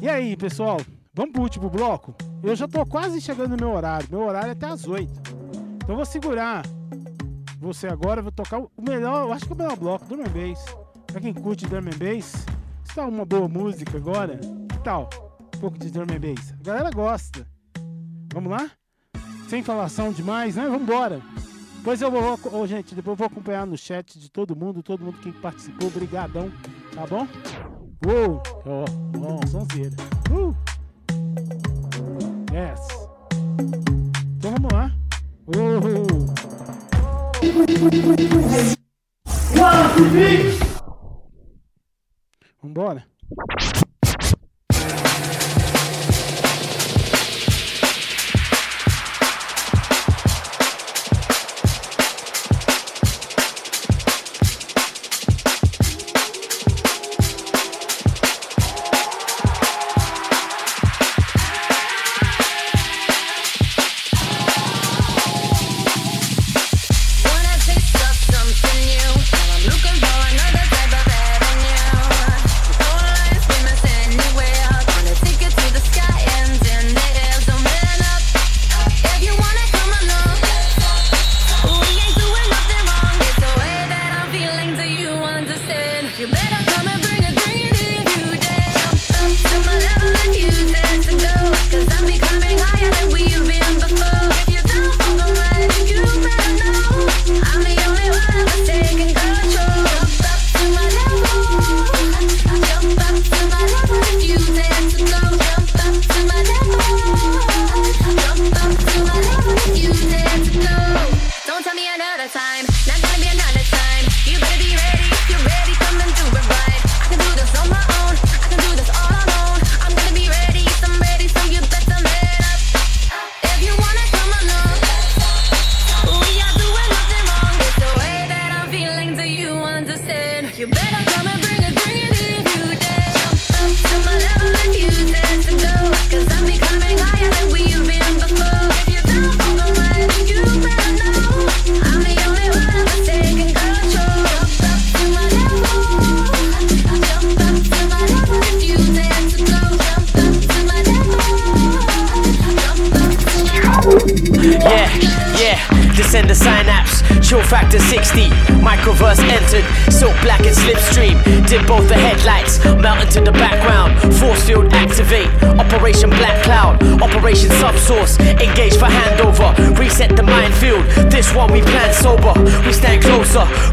E aí, pessoal? Vamos pro último bloco? Eu já tô quase chegando no meu horário. Meu horário é até às 8. Então eu vou segurar você agora. Vou tocar o melhor, eu acho que é o melhor bloco, Drum Bass. Pra quem curte Drum Bass, está uma boa música agora. Que tal? Um pouco de Drum Bass. A galera gosta. Vamos lá? Sem falação demais, né? Vamos embora. Depois eu vou, oh, gente, depois eu vou acompanhar no chat de todo mundo, todo mundo que participou, brigadão, tá bom? Uou! Ó, oh, oh, sonzeira. Uh! Yes. Então vamos lá. Uh! Vambora.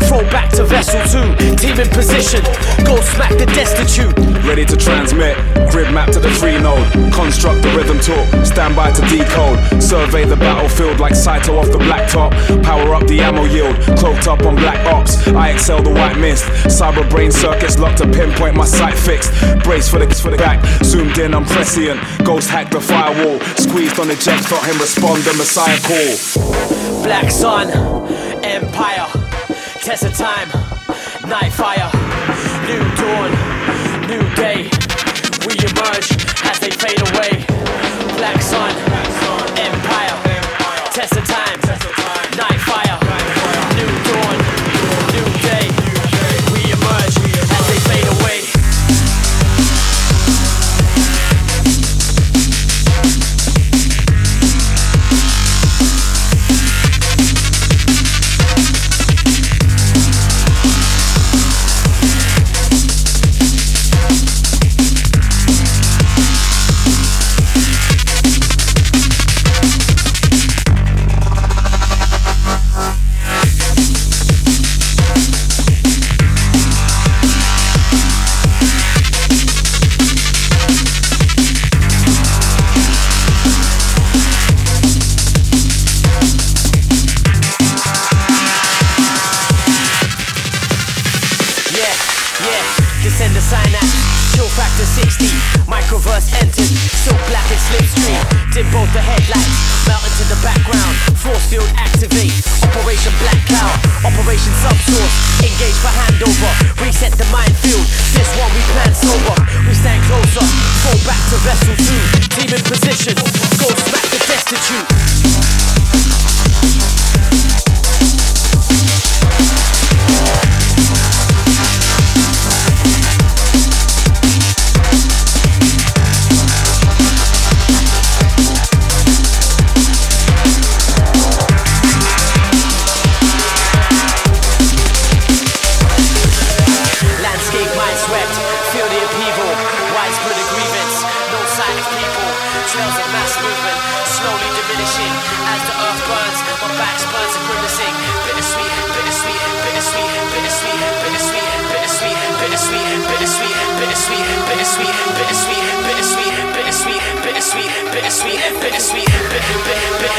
Throw back to vessel two. Team in position. Go smack the destitute. Ready to transmit. Grid map to the free node. Construct the rhythm talk. Stand by to decode. Survey the battlefield like Saito off the blacktop. Power up the ammo yield. Cloaked up on black ops. I excel the white mist. Cyber brain circuits locked to pinpoint my sight fixed. Brace for the for the back. Zoomed in, I'm prescient. Ghost hack the firewall. Squeezed on the jet, Thought him respond. The Messiah call. Black Sun, Empire. Test of Time, Night Fire, New Dawn, New Day. We emerge as they fade away. Black Sun, outsourced bittersweet, bittersweet, bittersweet, bittersweet,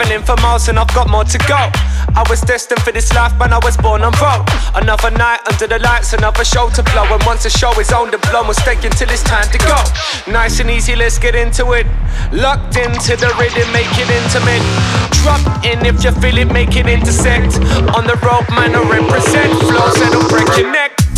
traveling for miles and I've got more to go. I was destined for this life, man. I was born on road. Another night under the lights, another show to blow. And once the show is on, the blow stay until it's time to go. Nice and easy, let's get into it. Locked into the rhythm, make it intimate. Drop in if you feel it, make it intersect. On the rope, man, I represent. Flows that'll break your neck.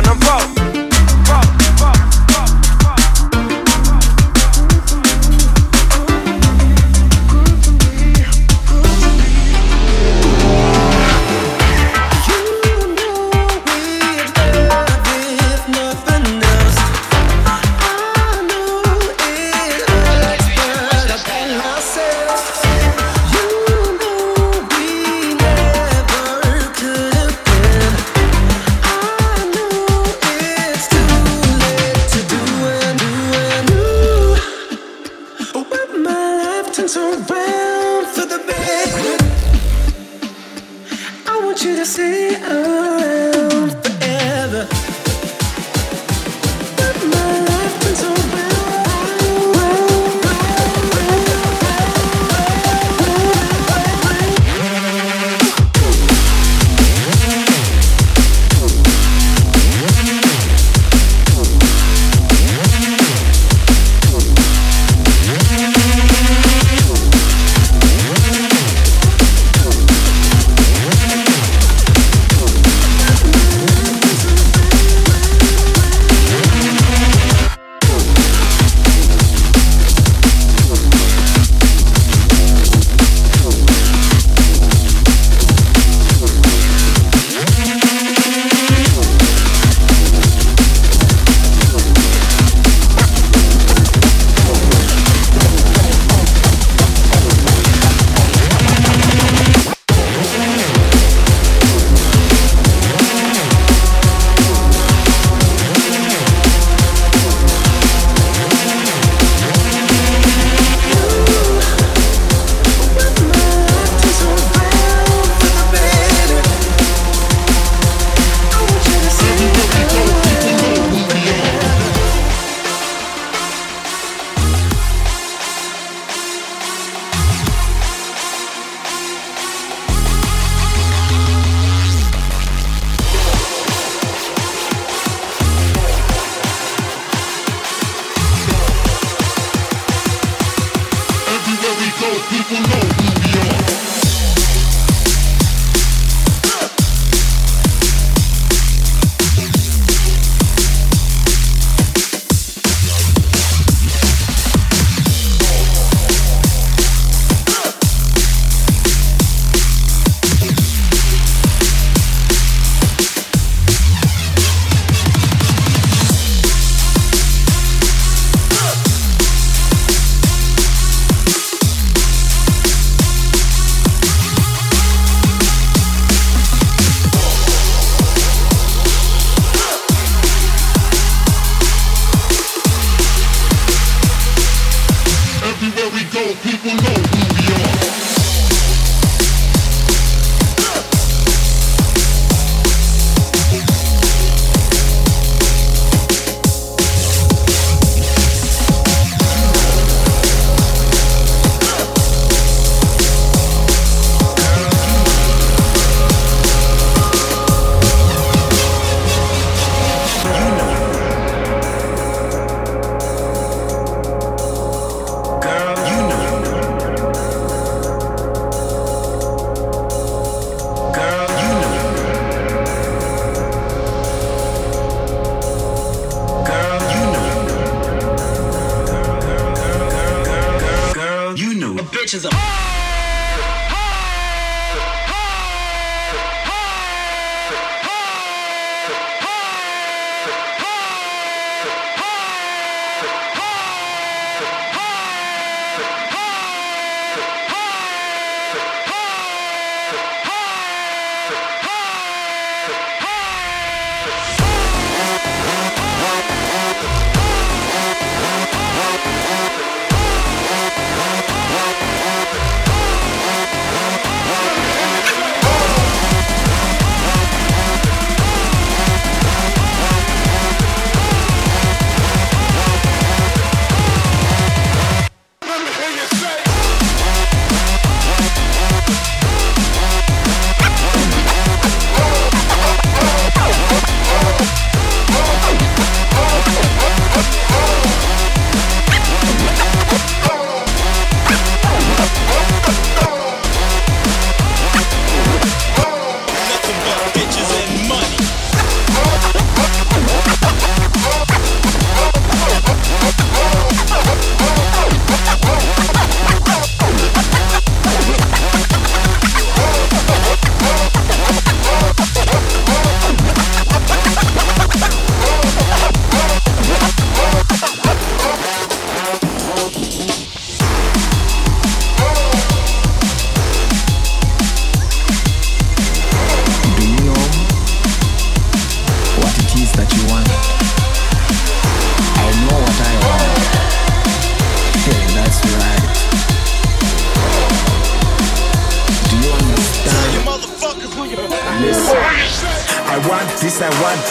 on them broke. Nothing people know who bitches up.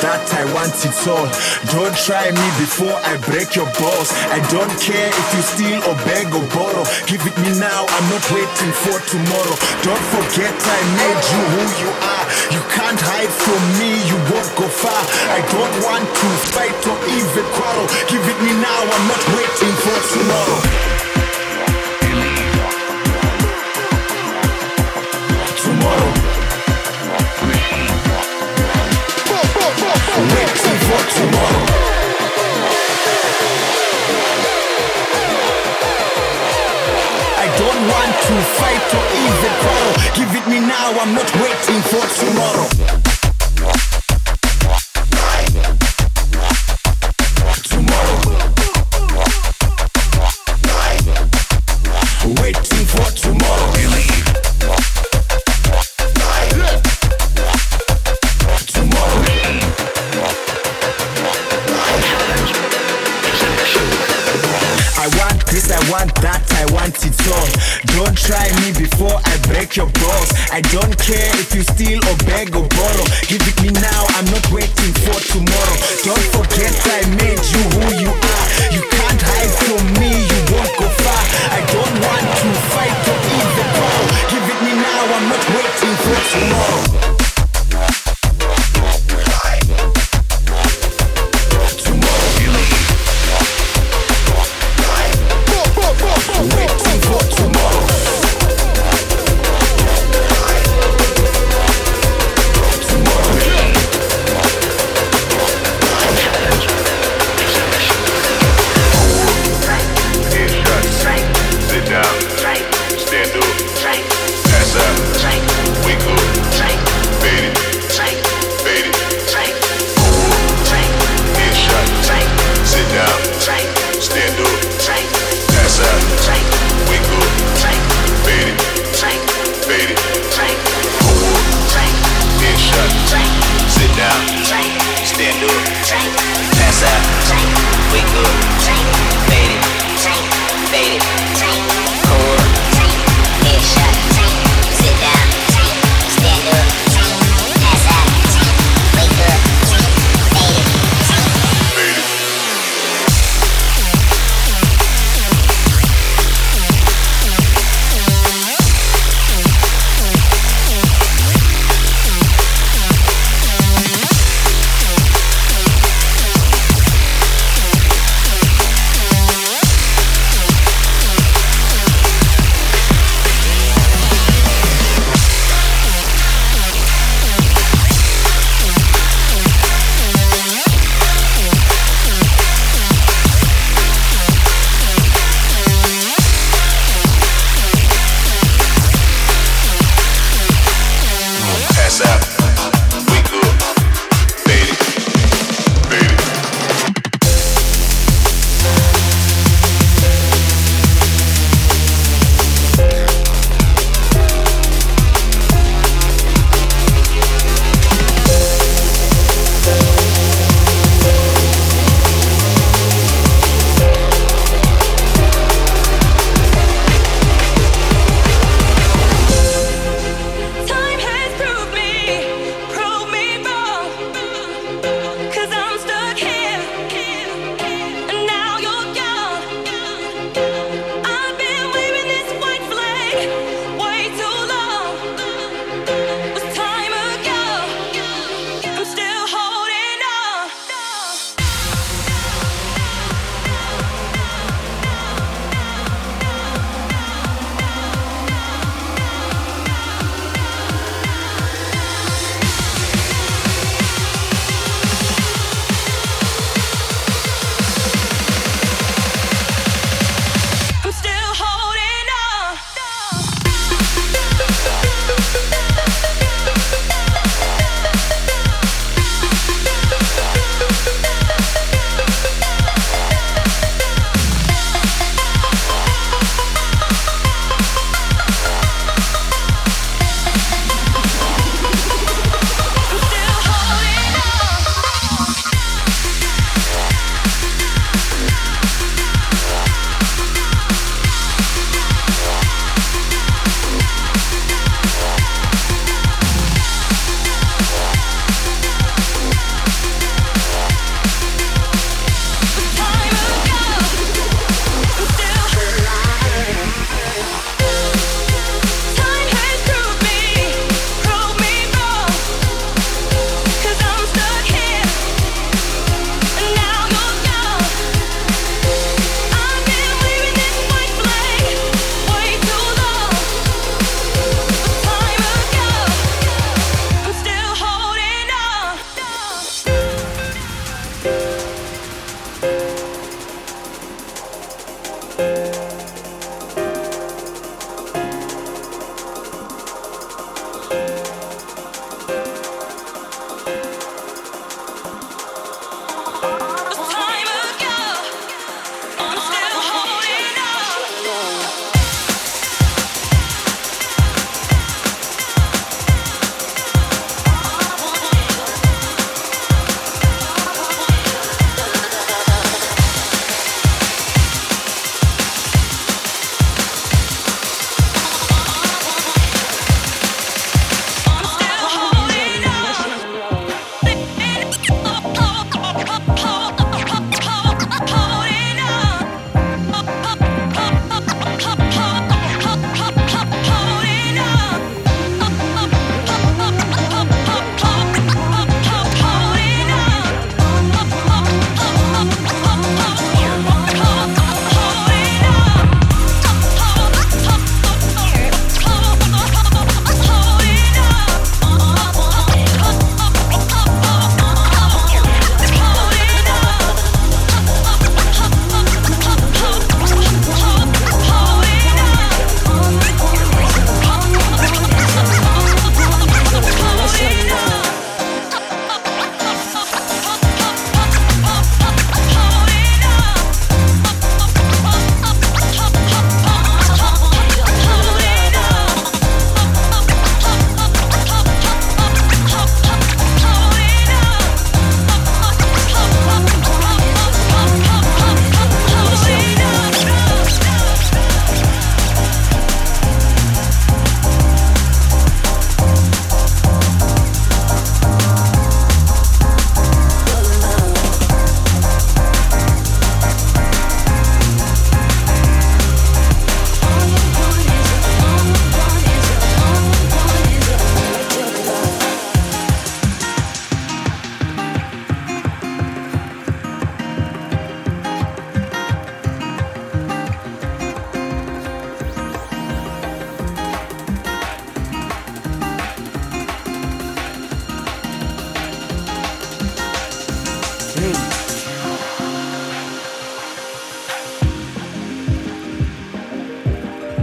that I want it all. Don't try me before I break your balls. I don't care if you steal or beg or borrow. Give it me now, I'm not waiting for tomorrow. Don't forget I made you who you are. You can't hide from me, you won't go far. I don't want to fight or even quarrel. Give it me now, I'm not waiting for tomorrow. I'm not waiting for tomorrow. Don't try me before I break your balls. I don't care if you steal or beg or borrow. Give it me now, I'm not waiting for tomorrow. Don't forget I made you who you are. You can't hide from me, you won't go far. I don't want to fight or even bow. Give it me now, I'm not waiting for tomorrow.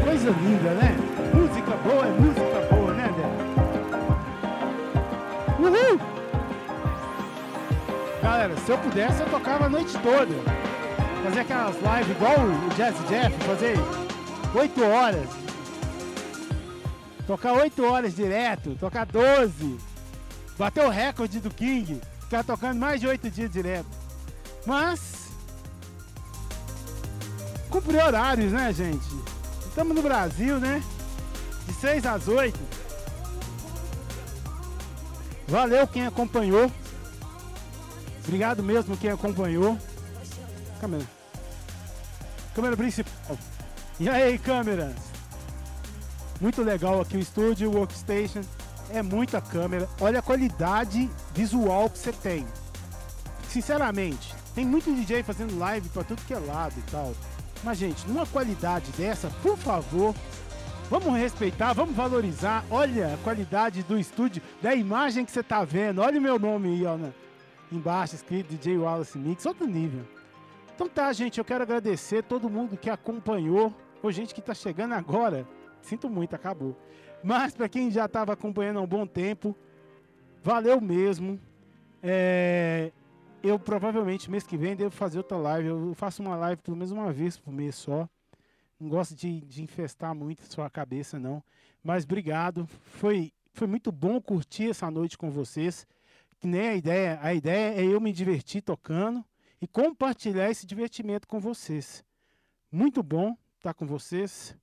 Coisa linda, né? Música boa é música boa, né, Débora? Uhul! Galera, se eu pudesse, eu tocava a noite toda. Fazer aquelas lives igual o Jazz Jeff, fazer 8 horas. Tocar 8 horas direto, tocar 12. Bater o recorde do King ficar tocando mais de 8 dias direto. Mas. Cumprir horários, né, gente? Estamos no Brasil, né? De 6 às 8. Valeu quem acompanhou. Obrigado mesmo quem acompanhou. Câmera. Câmera principal. E aí, câmeras? Muito legal aqui o estúdio, o workstation. É muita câmera. Olha a qualidade visual que você tem. Sinceramente, tem muito DJ fazendo live para tudo que é lado e tal. Mas, gente, numa qualidade dessa, por favor, vamos respeitar, vamos valorizar. Olha a qualidade do estúdio, da imagem que você tá vendo. Olha o meu nome aí, ó, né? embaixo, escrito DJ Wallace Mix, outro nível. Então tá, gente, eu quero agradecer todo mundo que acompanhou, ou gente que tá chegando agora. Sinto muito, acabou. Mas para quem já estava acompanhando há um bom tempo, valeu mesmo. É, eu provavelmente mês que vem devo fazer outra live. Eu faço uma live pelo menos uma vez por mês só. Não gosto de, de infestar muito a sua cabeça, não. Mas obrigado. Foi, foi muito bom curtir essa noite com vocês. Que nem a ideia. A ideia é eu me divertir tocando e compartilhar esse divertimento com vocês. Muito bom estar com vocês.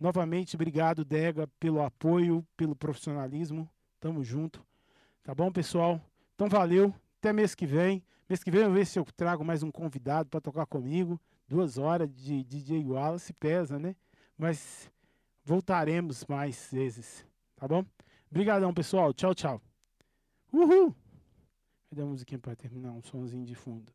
Novamente, obrigado, Dega, pelo apoio, pelo profissionalismo. Tamo junto. Tá bom, pessoal? Então, valeu. Até mês que vem. Mês que vem eu ver se eu trago mais um convidado para tocar comigo. Duas horas de DJ Wallace pesa, né? Mas voltaremos mais vezes. Tá bom? Obrigadão, pessoal. Tchau, tchau. Uhul! Cadê a musiquinha para terminar? Um sonzinho de fundo.